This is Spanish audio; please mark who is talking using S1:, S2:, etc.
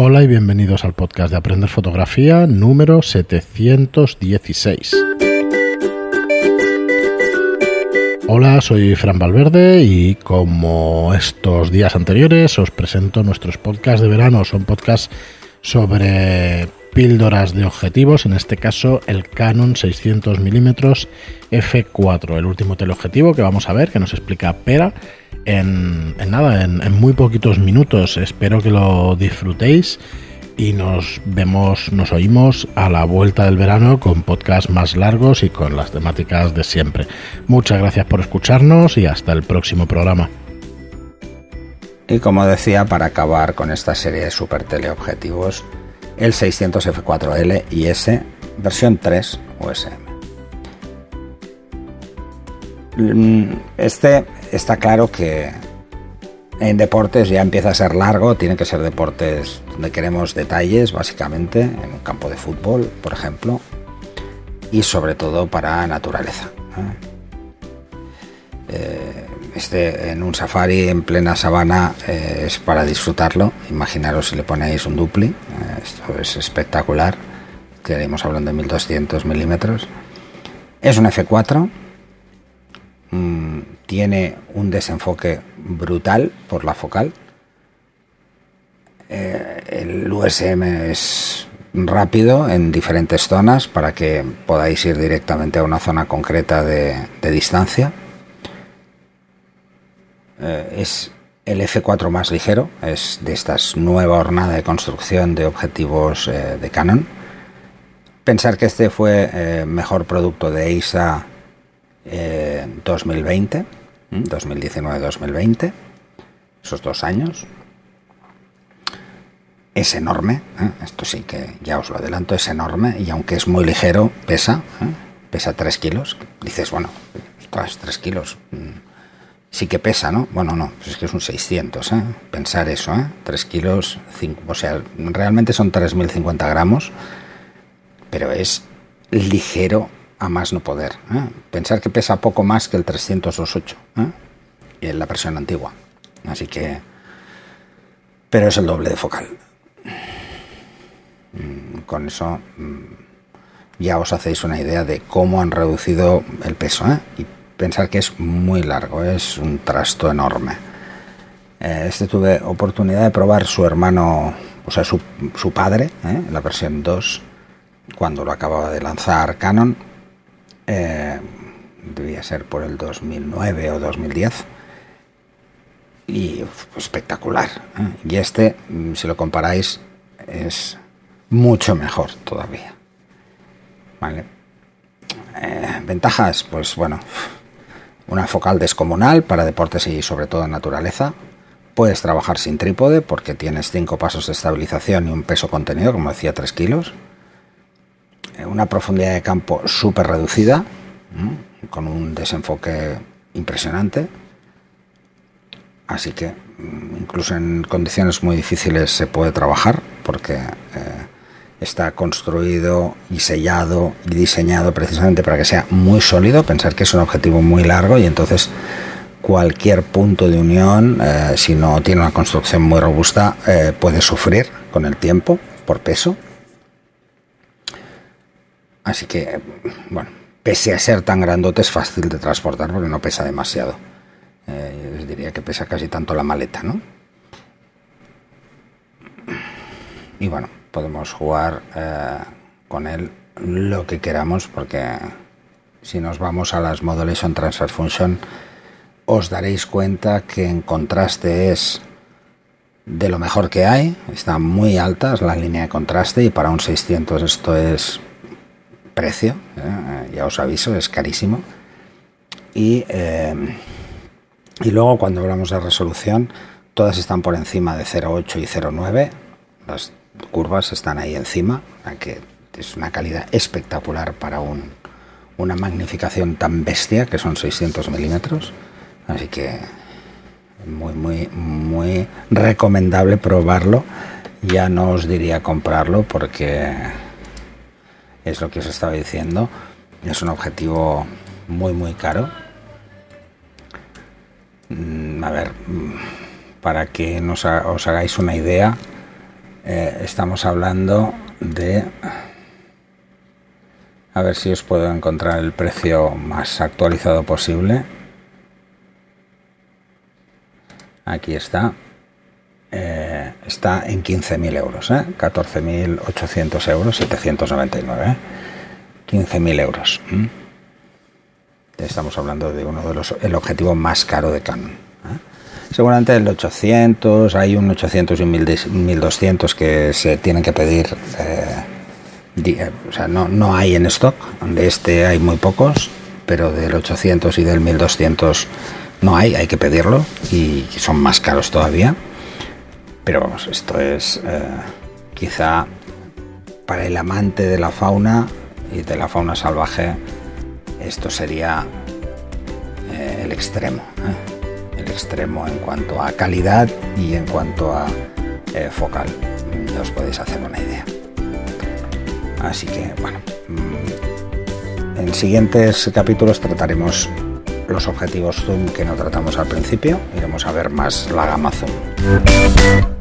S1: Hola y bienvenidos al podcast de Aprender Fotografía número 716. Hola, soy Fran Valverde y como estos días anteriores os presento nuestros podcasts de verano. Son podcasts sobre píldoras de objetivos, en este caso el Canon 600 mm f4, el último teleobjetivo que vamos a ver, que nos explica Pera en, nada, en, muy poquitos minutos. Espero que lo disfrutéis y nos vemos, nos oímos a la vuelta del verano con podcasts más largos y con las temáticas de siempre. Muchas gracias por escucharnos y hasta el próximo programa.
S2: Y como decía, para acabar con esta serie de super teleobjetivos, el 600 F4L y S versión 3 USM. Mm, este está claro que en deportes ya empieza a ser largo, tiene que ser deportes donde queremos detalles, básicamente, en un campo de fútbol, por ejemplo, y sobre todo para naturaleza. Eh, este en un safari en plena sabana eh, es para disfrutarlo. Imaginaros si le ponéis un dupli, eh, esto es espectacular. Estaríamos hablando de 1200 milímetros. Es un F4 Mm, tiene un desenfoque brutal por la focal. Eh, el USM es rápido en diferentes zonas para que podáis ir directamente a una zona concreta de, distancia. Eh, es el F4 más ligero, es de esta nueva hornada de construcción de objetivos eh, de Canon. Pensar que este fue mejor producto de EISA 2020, 2019-2020, esos dos años. Es enorme, ¿eh? esto sí que ya os lo adelanto, es enorme y aunque es muy ligero, pesa, ¿eh? pesa 3 kilos. Dices, bueno, ostras, 3 kilos, mm, sí que pesa, ¿no? Bueno, no, pues es que es un 600, ¿eh? pensar eso, ¿eh? 3 kilos, 5, o sea, realmente son 3.050 gramos, pero es ligero a más no poder. ¿eh? Pensar que pesa poco más que el 328 ¿eh? en la versión antigua. Así que... Pero es el doble de focal. Mm, con eso mm, ya os hacéis una idea de cómo han reducido el peso. ¿eh? Y pensar que es muy largo, es un trasto enorme. Este tuve oportunidad de probar su hermano, o sea, su, padre, la versión 2, cuando lo acababa de lanzar Canon eh, debía ser por el 2009 o 2010. Y espectacular. ¿eh? Y este, mm, si lo comparáis, es mucho mejor todavía. Vale. Eh, ventajas, pues bueno, una focal descomunal para deportes y sobre todo naturaleza. Puedes trabajar sin trípode porque tienes cinco pasos de estabilización y un peso contenido, como decía, 3 kilos una profundidad de campo súper reducida, con un desenfoque impresionante. Así que mm, incluso en condiciones muy difíciles se puede trabajar porque eh, está construido y sellado y diseñado precisamente para que sea muy sólido. Pensar que es un objetivo muy largo y entonces cualquier punto de unión, eh, si no tiene una construcción muy robusta, eh, puede sufrir con el tiempo por peso Así que, bueno, pese a ser tan grandote es fácil de transportar porque no pesa demasiado. Eh, yo diría que pesa casi tanto la maleta, ¿no? Y bueno, podemos jugar eh, con él lo que queramos porque si nos vamos a las Modulation Transfer Function os daréis cuenta que en contraste es de lo mejor que hay, está muy alta es la línea de contraste y para un 600 esto es precio, ¿eh? ya os aviso, es carísimo. Y, eh, y luego cuando hablamos de resolución, todas están por encima de 0,8 y 0,9. Las curvas están ahí encima, que es una calidad espectacular para un, una magnificación tan bestia que son 600 milímetros. Así que muy, muy, muy recomendable probarlo. Ya no os diría comprarlo porque es lo que os estaba diciendo. Es un objetivo muy, muy caro. Mm, a ver, mm, para que nos, os hagáis una idea, eh, estamos hablando de a ver si os puedo encontrar el precio más actualizado posible aquí está eh, está en 15.000 euros ¿eh? 14.800 euros 799 15.000 euros estamos hablando de uno de los el objetivo más caro de Canon ¿eh? Seguramente el 800 hay un 800 y un 1200 que se tienen que pedir eh, o sea no, no hay en stock de este hay muy pocos pero del 800 y del 1200 no hay hay que pedirlo y son más caros todavía pero vamos esto es eh, quizá para el amante de la fauna y de la fauna salvaje esto sería eh, el extremo, ¿eh? Extremo en cuanto a calidad y en cuanto a eh, focal. Ya os podéis hacer una idea. Así que bueno, mm, en siguientes capítulos trataremos los objetivos zoom que no tratamos al principio. Iremos a ver más la gama zoom.